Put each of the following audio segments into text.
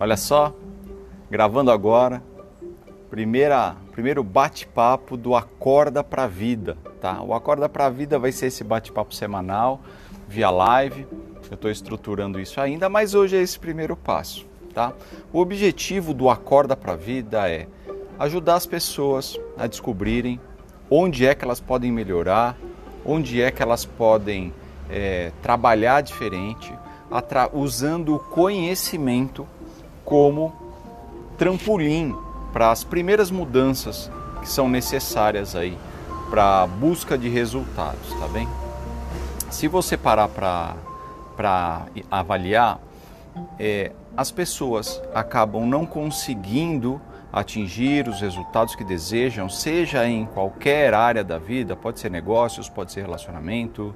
Olha só, gravando agora, primeira, primeiro bate-papo do Acorda para a Vida, tá? O Acorda para a Vida vai ser esse bate-papo semanal via live. Eu estou estruturando isso ainda, mas hoje é esse primeiro passo, tá? O objetivo do Acorda para a Vida é ajudar as pessoas a descobrirem onde é que elas podem melhorar, onde é que elas podem é, trabalhar diferente, usando o conhecimento como trampolim para as primeiras mudanças que são necessárias aí para a busca de resultados, tá bem? Se você parar para avaliar, é, as pessoas acabam não conseguindo atingir os resultados que desejam, seja em qualquer área da vida, pode ser negócios, pode ser relacionamento,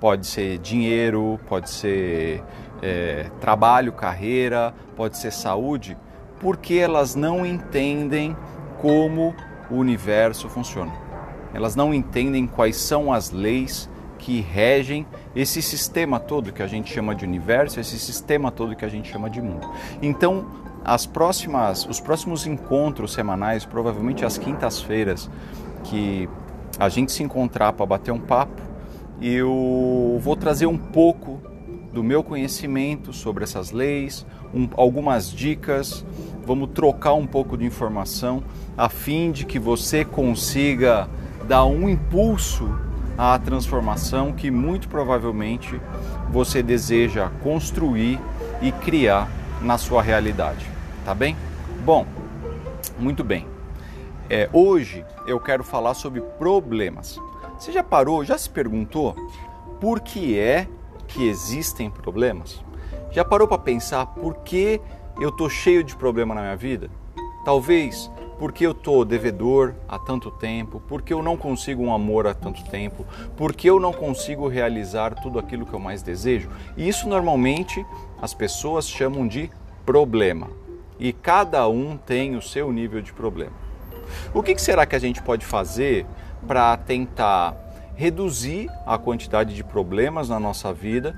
pode ser dinheiro, pode ser é, trabalho, carreira, pode ser saúde, porque elas não entendem como o universo funciona. Elas não entendem quais são as leis que regem esse sistema todo que a gente chama de universo, esse sistema todo que a gente chama de mundo. Então, as próximas, os próximos encontros semanais, provavelmente às quintas-feiras, que a gente se encontrar para bater um papo, eu vou trazer um pouco do meu conhecimento sobre essas leis, um, algumas dicas, vamos trocar um pouco de informação a fim de que você consiga dar um impulso à transformação que muito provavelmente você deseja construir e criar na sua realidade. Tá bem? Bom, muito bem. É, hoje eu quero falar sobre problemas. Você já parou, já se perguntou por que é que existem problemas? Já parou para pensar por que eu tô cheio de problema na minha vida? Talvez porque eu tô devedor há tanto tempo, porque eu não consigo um amor há tanto tempo, porque eu não consigo realizar tudo aquilo que eu mais desejo. E isso normalmente as pessoas chamam de problema. E cada um tem o seu nível de problema. O que será que a gente pode fazer para tentar reduzir a quantidade de problemas na nossa vida,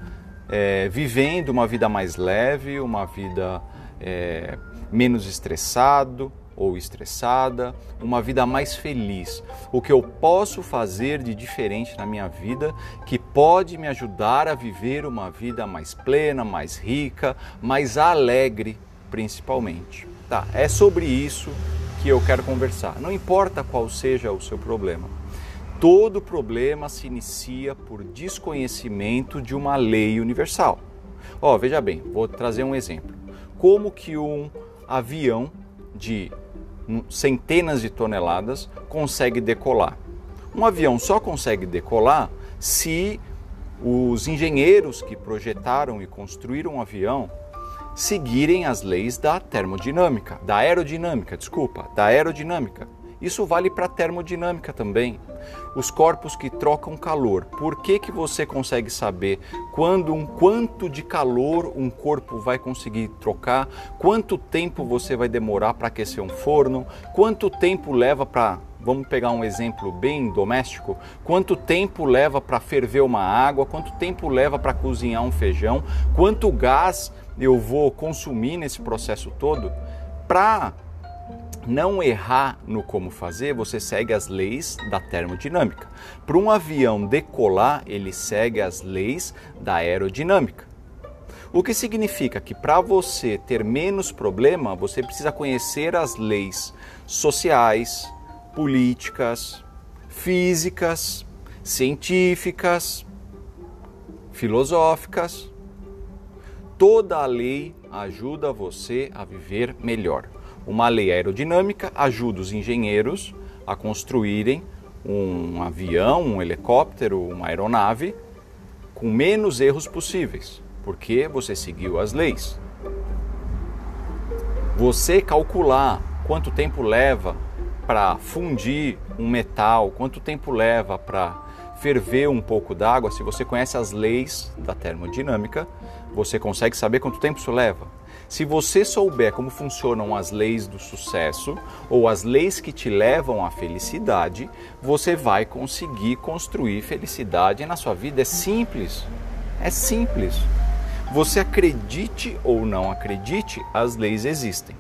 é, vivendo uma vida mais leve, uma vida é, menos estressado ou estressada, uma vida mais feliz. O que eu posso fazer de diferente na minha vida que pode me ajudar a viver uma vida mais plena, mais rica, mais alegre principalmente. Tá, é sobre isso que eu quero conversar. Não importa qual seja o seu problema. Todo problema se inicia por desconhecimento de uma lei universal. Ó, oh, veja bem, vou trazer um exemplo. Como que um avião de centenas de toneladas consegue decolar? Um avião só consegue decolar se os engenheiros que projetaram e construíram o um avião seguirem as leis da termodinâmica, da aerodinâmica, desculpa, da aerodinâmica. Isso vale para a termodinâmica também. Os corpos que trocam calor. Por que, que você consegue saber quando um quanto de calor um corpo vai conseguir trocar? Quanto tempo você vai demorar para aquecer um forno? Quanto tempo leva para Vamos pegar um exemplo bem doméstico. Quanto tempo leva para ferver uma água? Quanto tempo leva para cozinhar um feijão? Quanto gás eu vou consumir nesse processo todo, para não errar no como fazer, você segue as leis da termodinâmica. Para um avião decolar, ele segue as leis da aerodinâmica. O que significa que para você ter menos problema, você precisa conhecer as leis sociais, políticas, físicas, científicas, filosóficas Toda a lei ajuda você a viver melhor. Uma lei aerodinâmica ajuda os engenheiros a construírem um avião, um helicóptero, uma aeronave com menos erros possíveis, porque você seguiu as leis. Você calcular quanto tempo leva para fundir um metal, quanto tempo leva para ferver um pouco d'água, se você conhece as leis da termodinâmica, você consegue saber quanto tempo isso leva. Se você souber como funcionam as leis do sucesso ou as leis que te levam à felicidade, você vai conseguir construir felicidade na sua vida. É simples. É simples. Você acredite ou não acredite, as leis existem.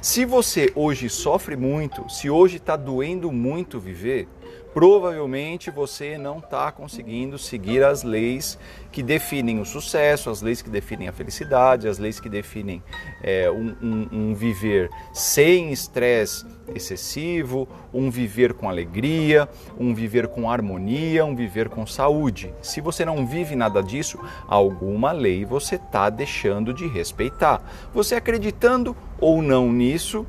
Se você hoje sofre muito, se hoje está doendo muito viver, provavelmente você não está conseguindo seguir as leis que definem o sucesso, as leis que definem a felicidade, as leis que definem é, um, um, um, viver sem estresse excessivo, um viver com alegria, um viver com harmonia, um viver com saúde. Se você não vive nada disso, alguma lei você está deixando de respeitar. Você acreditando ou não nisso,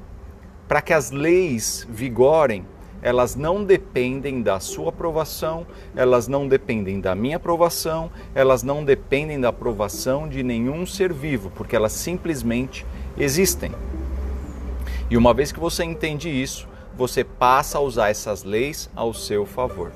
para que as leis vigorem, elas não dependem da sua aprovação, elas não dependem da minha aprovação, elas não dependem da aprovação de nenhum ser vivo, porque elas simplesmente existem. E uma vez que você entende isso, você passa a usar essas leis ao seu favor.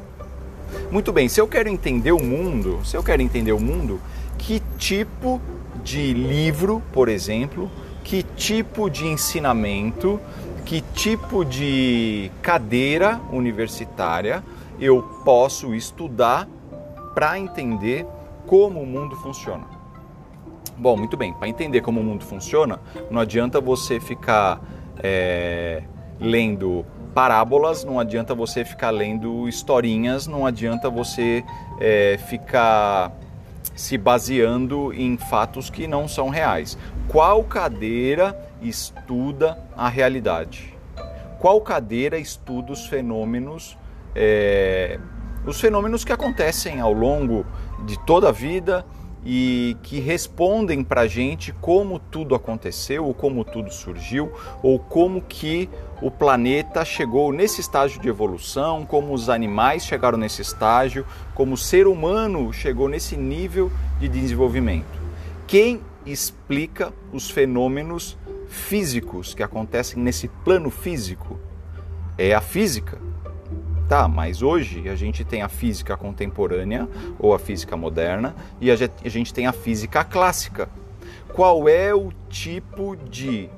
Muito bem, se eu quero entender o mundo, se eu quero entender o mundo, que tipo de livro, por exemplo, que tipo de ensinamento, que tipo de cadeira universitária eu posso estudar para entender como o mundo funciona. Bom, muito bem, para entender como o mundo funciona, não adianta você ficar é, lendo parábolas, não adianta você ficar lendo historinhas, não adianta você é, ficar se baseando em fatos que não são reais. Qual cadeira estuda a realidade? Qual cadeira estuda os fenômenos, é, os fenômenos que acontecem ao longo de toda a vida e que respondem para a gente como tudo aconteceu, ou como tudo surgiu, ou como que o planeta chegou nesse estágio de evolução, como os animais chegaram nesse estágio, como o ser humano chegou nesse nível de desenvolvimento. Quem explica os fenômenos físicos que acontecem nesse plano físico é a física. Tá, mas hoje a gente tem a física contemporânea ou a física moderna e a gente tem a física clássica. Qual é o tipo de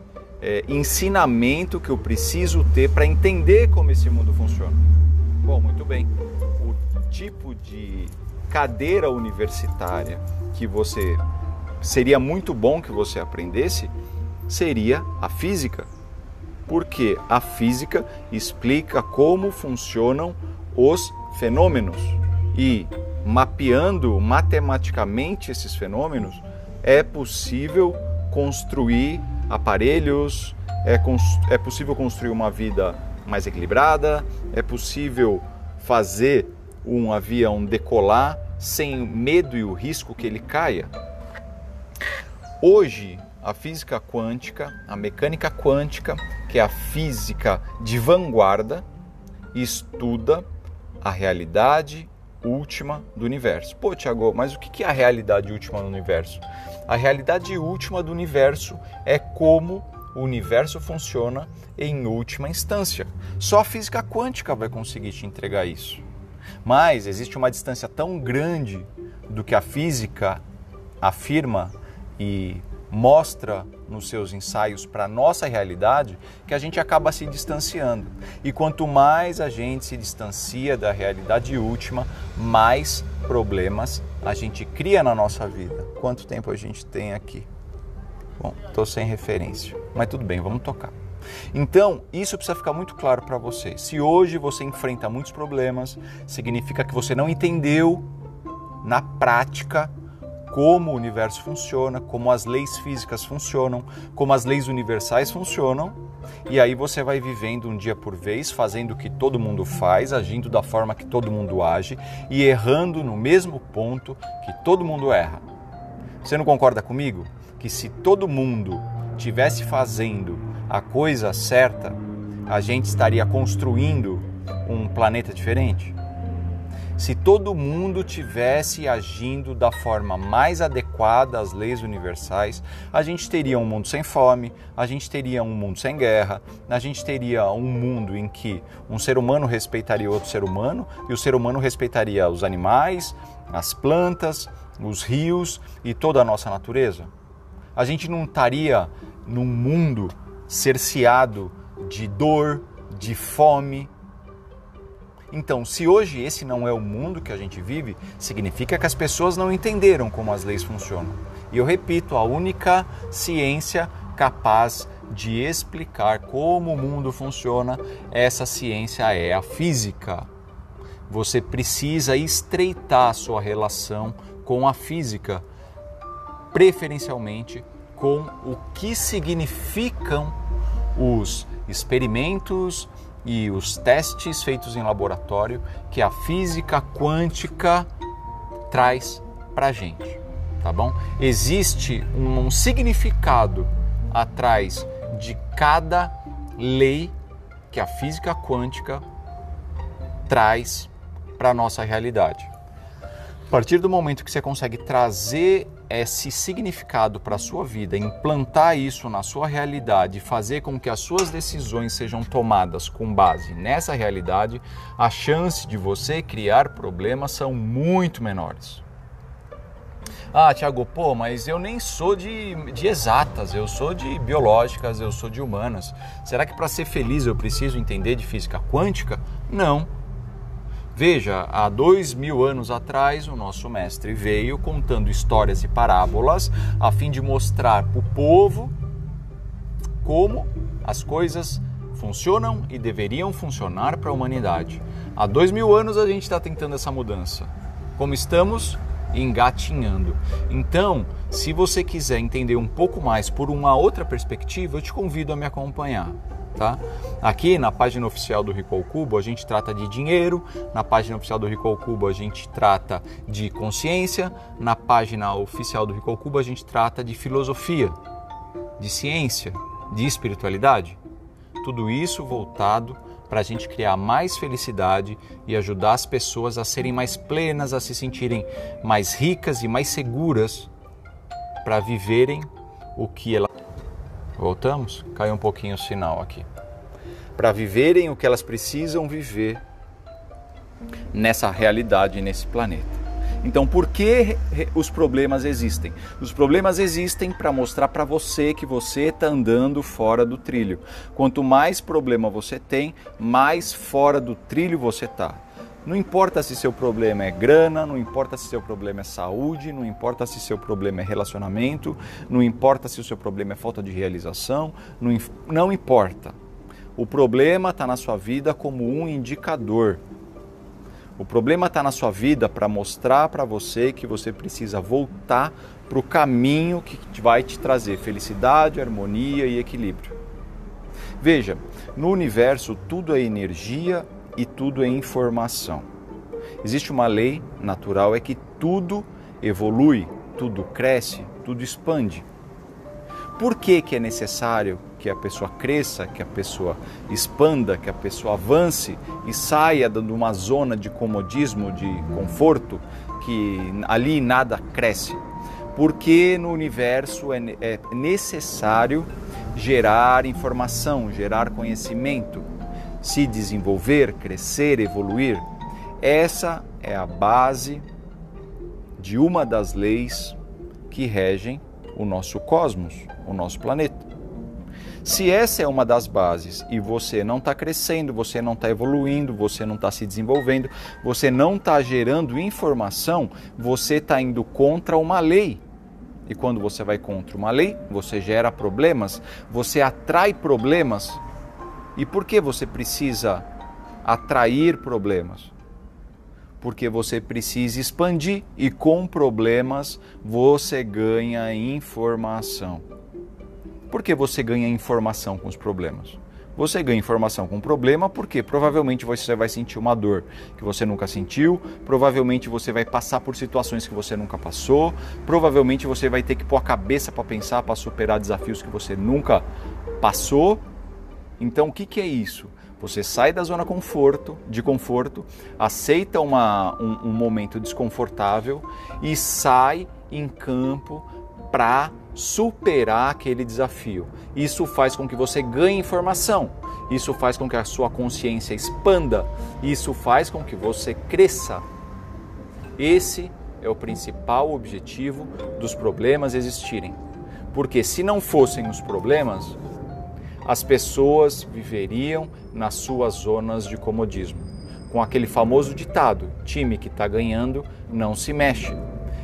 é, ensinamento que eu preciso ter para entender como esse mundo funciona? Bom, muito bem. O tipo de cadeira universitária que você seria muito bom que você aprendesse seria a física. Porque a física explica como funcionam os fenômenos e mapeando matematicamente esses fenômenos é possível construir aparelhos, é, é possível construir uma vida mais equilibrada, é possível fazer um avião decolar sem medo e o risco que ele caia. Hoje, a física quântica, a mecânica quântica, que é a física de vanguarda, estuda a realidade última do universo. Pô, Tiago, mas o que é a realidade última do universo? A realidade última do universo é como o universo funciona em última instância. Só a física quântica vai conseguir te entregar isso. Mas existe uma distância tão grande do que a física afirma e mostra nos seus ensaios para a nossa realidade que a gente acaba se distanciando. E quanto mais a gente se distancia da realidade última, mais problemas a gente cria na nossa vida. Quanto tempo a gente tem aqui? Bom, estou sem referência, mas tudo bem, vamos tocar. Então, isso precisa ficar muito claro para você. Se hoje você enfrenta muitos problemas, significa que você não entendeu na prática como o universo funciona, como as leis físicas funcionam, como as leis universais funcionam, e aí você vai vivendo um dia por vez, fazendo o que todo mundo faz, agindo da forma que todo mundo age e errando no mesmo ponto que todo mundo erra. Você não concorda comigo que se todo mundo tivesse fazendo a coisa certa, a gente estaria construindo um planeta diferente? Se todo mundo tivesse agindo da forma mais adequada às leis universais, a gente teria um mundo sem fome, a gente teria um mundo sem guerra, a gente teria um mundo em que um ser humano respeitaria outro ser humano e o ser humano respeitaria os animais, as plantas, os rios e toda a nossa natureza. A gente não estaria num mundo cerceado de dor, de fome, então, se hoje esse não é o mundo que a gente vive, significa que as pessoas não entenderam como as leis funcionam. E eu repito, a única ciência capaz de explicar como o mundo funciona, essa ciência é a física. Você precisa estreitar sua relação com a física, preferencialmente com o que significam os experimentos e os testes feitos em laboratório que a física quântica traz para a gente, tá bom? Existe um, um significado atrás de cada lei que a física quântica traz para a nossa realidade. A partir do momento que você consegue trazer esse significado para a sua vida, implantar isso na sua realidade, fazer com que as suas decisões sejam tomadas com base nessa realidade, a chance de você criar problemas são muito menores. Ah, Tiago, pô, mas eu nem sou de, de exatas, eu sou de biológicas, eu sou de humanas. Será que para ser feliz eu preciso entender de física quântica? Não. Veja, há dois mil anos atrás, o nosso mestre veio contando histórias e parábolas a fim de mostrar para o povo como as coisas funcionam e deveriam funcionar para a humanidade. Há dois mil anos a gente está tentando essa mudança. Como estamos? engatinhando. Então, se você quiser entender um pouco mais por uma outra perspectiva, eu te convido a me acompanhar. Tá? Aqui na página oficial do Rico Cubo a gente trata de dinheiro, na página oficial do Rico Cubo a gente trata de consciência, na página oficial do Rico Cubo a gente trata de filosofia, de ciência, de espiritualidade. Tudo isso voltado para a gente criar mais felicidade e ajudar as pessoas a serem mais plenas, a se sentirem mais ricas e mais seguras para viverem o que elas. Voltamos? Caiu um pouquinho o sinal aqui. Para viverem o que elas precisam viver nessa realidade, nesse planeta. Então, por que os problemas existem? Os problemas existem para mostrar para você que você está andando fora do trilho. Quanto mais problema você tem, mais fora do trilho você está. Não importa se seu problema é grana, não importa se seu problema é saúde, não importa se seu problema é relacionamento, não importa se o seu problema é falta de realização, não, não importa. O problema está na sua vida como um indicador. O problema está na sua vida para mostrar para você que você precisa voltar para o caminho que vai te trazer felicidade, harmonia e equilíbrio. Veja, no universo tudo é energia e tudo é informação. Existe uma lei natural é que tudo evolui, tudo cresce, tudo expande. Por que, que é necessário que a pessoa cresça, que a pessoa expanda, que a pessoa avance e saia de uma zona de comodismo, de conforto, que ali nada cresce. Porque no universo é, é necessário gerar informação, gerar conhecimento, se desenvolver, crescer, evoluir. Essa é a base de uma das leis que regem o nosso cosmos, o nosso planeta. Se essa é uma das bases e você não está crescendo, você não está evoluindo, você não está se desenvolvendo, você não está gerando informação, você está indo contra uma lei. E quando você vai contra uma lei, você gera problemas, você atrai problemas. E por que você precisa atrair problemas? Porque você precisa expandir e com problemas você ganha informação. Por que você ganha informação com os problemas? Você ganha informação com o problema porque provavelmente você vai sentir uma dor que você nunca sentiu, provavelmente você vai passar por situações que você nunca passou, provavelmente você vai ter que pôr a cabeça para pensar, para superar desafios que você nunca passou. Então, o que, que é isso? Você sai da zona conforto, de conforto, aceita uma, um, um momento desconfortável e sai em campo para superar aquele desafio. Isso faz com que você ganhe informação, isso faz com que a sua consciência expanda, isso faz com que você cresça. Esse é o principal objetivo dos problemas existirem. Porque se não fossem os problemas, as pessoas viveriam nas suas zonas de comodismo. Com aquele famoso ditado: time que está ganhando não se mexe.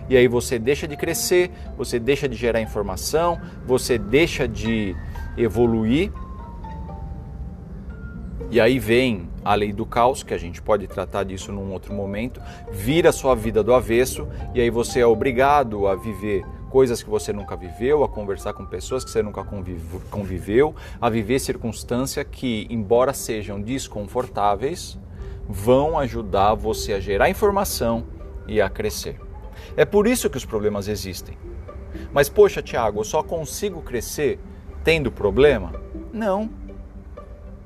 E aí você deixa de crescer, você deixa de gerar informação, você deixa de evoluir. E aí vem a lei do caos, que a gente pode tratar disso num outro momento, vira sua vida do avesso e aí você é obrigado a viver coisas que você nunca viveu, a conversar com pessoas que você nunca conviveu, a viver circunstâncias que, embora sejam desconfortáveis, vão ajudar você a gerar informação e a crescer. É por isso que os problemas existem. Mas, poxa, Tiago, eu só consigo crescer tendo problema? Não.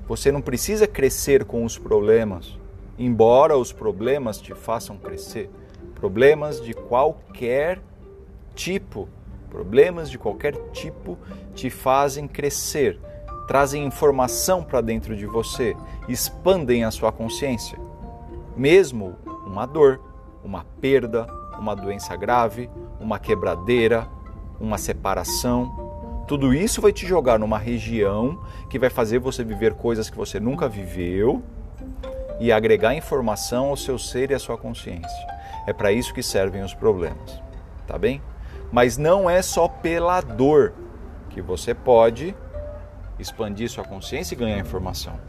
Você não precisa crescer com os problemas, embora os problemas te façam crescer. Problemas de qualquer tipo, problemas de qualquer tipo te fazem crescer, trazem informação para dentro de você, expandem a sua consciência. Mesmo uma dor, uma perda, uma doença grave, uma quebradeira, uma separação. Tudo isso vai te jogar numa região que vai fazer você viver coisas que você nunca viveu e agregar informação ao seu ser e à sua consciência. É para isso que servem os problemas, tá bem? Mas não é só pela dor que você pode expandir sua consciência e ganhar informação.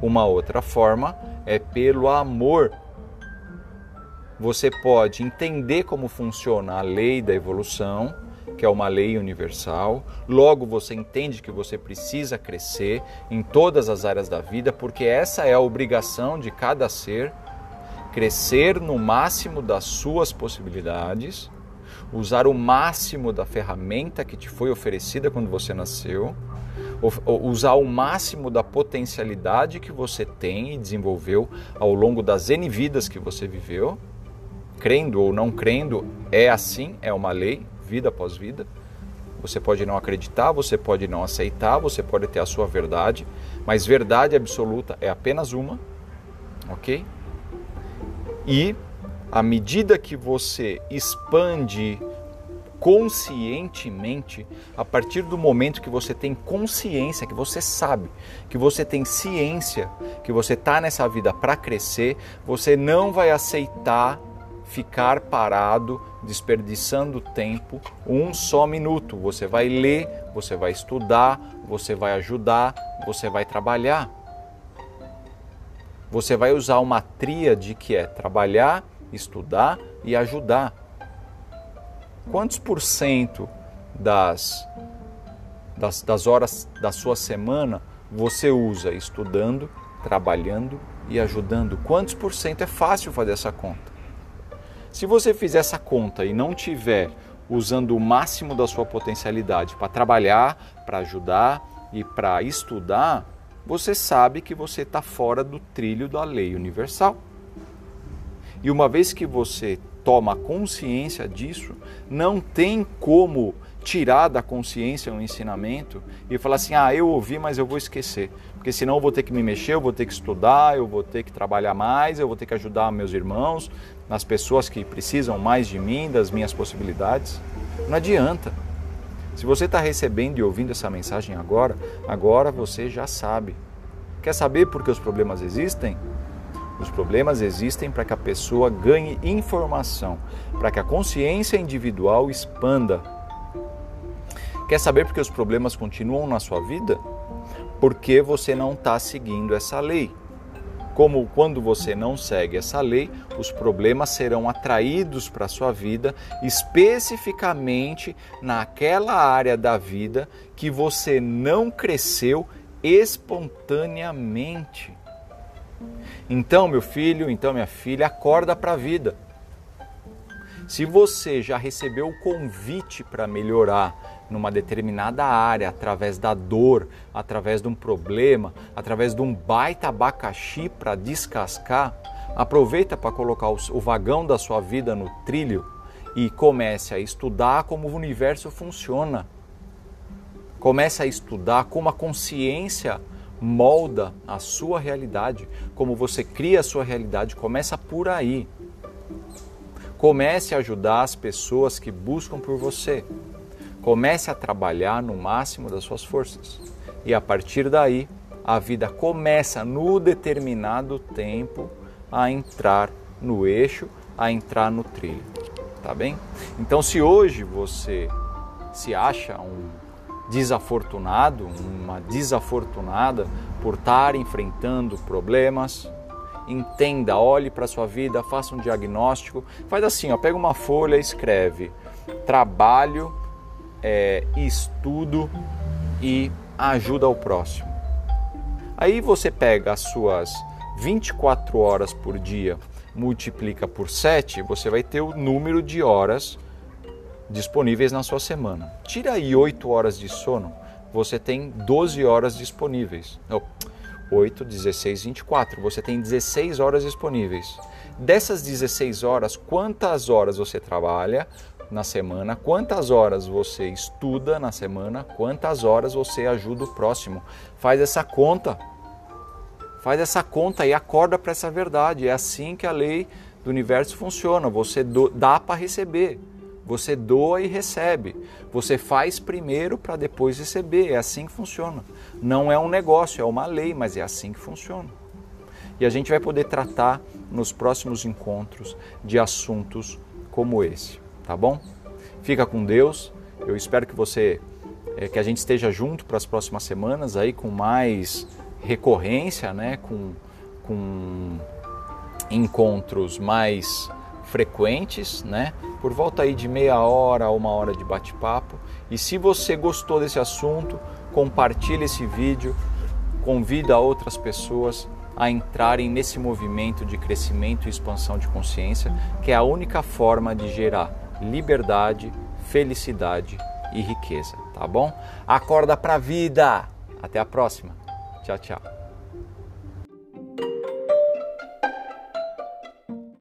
Uma outra forma é pelo amor você pode entender como funciona a lei da evolução, que é uma lei universal. Logo, você entende que você precisa crescer em todas as áreas da vida, porque essa é a obrigação de cada ser crescer no máximo das suas possibilidades, usar o máximo da ferramenta que te foi oferecida quando você nasceu, usar o máximo da potencialidade que você tem e desenvolveu ao longo das N vidas que você viveu crendo ou não crendo, é assim, é uma lei, vida após vida. Você pode não acreditar, você pode não aceitar, você pode ter a sua verdade, mas verdade absoluta é apenas uma, ok? E à medida que você expande conscientemente, a partir do momento que você tem consciência, que você sabe, que você tem ciência, que você está nessa vida para crescer, você não vai aceitar ficar parado, desperdiçando tempo, um só minuto. Você vai ler, você vai estudar, você vai ajudar, você vai trabalhar. Você vai usar uma tríade que é trabalhar, estudar e ajudar. Quantos por cento das, das, das horas da sua semana você usa estudando, trabalhando e ajudando? Quantos por cento é fácil fazer essa conta? Se você fizer essa conta e não tiver usando o máximo da sua potencialidade para trabalhar, para ajudar e para estudar, você sabe que você está fora do trilho da lei universal. E uma vez que você toma consciência disso, não tem como tirar da consciência um ensinamento e falar assim: ah, eu ouvi, mas eu vou esquecer. Porque senão eu vou ter que me mexer, eu vou ter que estudar, eu vou ter que trabalhar mais, eu vou ter que ajudar meus irmãos, nas pessoas que precisam mais de mim, das minhas possibilidades. Não adianta. Se você está recebendo e ouvindo essa mensagem agora, agora você já sabe. Quer saber por que os problemas existem? Os problemas existem para que a pessoa ganhe informação, para que a consciência individual expanda. Quer saber por que os problemas continuam na sua vida? Porque você não está seguindo essa lei como quando você não segue essa lei, os problemas serão atraídos para a sua vida, especificamente naquela área da vida que você não cresceu espontaneamente. Então, meu filho, então minha filha, acorda para a vida. Se você já recebeu o convite para melhorar, numa determinada área, através da dor, através de um problema, através de um baita abacaxi para descascar, aproveita para colocar o vagão da sua vida no trilho e comece a estudar como o universo funciona. Comece a estudar como a consciência molda a sua realidade, como você cria a sua realidade, começa por aí. Comece a ajudar as pessoas que buscam por você. Comece a trabalhar no máximo das suas forças. E a partir daí, a vida começa no determinado tempo a entrar no eixo, a entrar no trilho. tá bem? Então, se hoje você se acha um desafortunado, uma desafortunada por estar enfrentando problemas, entenda, olhe para a sua vida, faça um diagnóstico, faz assim, ó, pega uma folha, escreve trabalho, é, estudo e ajuda ao próximo. Aí você pega as suas 24 horas por dia, multiplica por 7, você vai ter o número de horas disponíveis na sua semana. Tira aí 8 horas de sono, você tem 12 horas disponíveis. Oh, 8, 16, 24. Você tem 16 horas disponíveis. Dessas 16 horas, quantas horas você trabalha na semana? Quantas horas você estuda na semana? Quantas horas você ajuda o próximo? Faz essa conta. Faz essa conta e acorda para essa verdade. É assim que a lei do universo funciona. Você dá para receber. Você doa e recebe. Você faz primeiro para depois receber. É assim que funciona. Não é um negócio, é uma lei, mas é assim que funciona. E a gente vai poder tratar nos próximos encontros de assuntos como esse, tá bom? Fica com Deus. Eu espero que você é, que a gente esteja junto para as próximas semanas aí com mais recorrência, né? Com, com encontros mais frequentes, né? Por volta aí de meia hora a uma hora de bate-papo. E se você gostou desse assunto, compartilhe esse vídeo, convida outras pessoas a entrarem nesse movimento de crescimento e expansão de consciência, que é a única forma de gerar liberdade, felicidade e riqueza, tá bom? Acorda pra vida. Até a próxima. Tchau, tchau.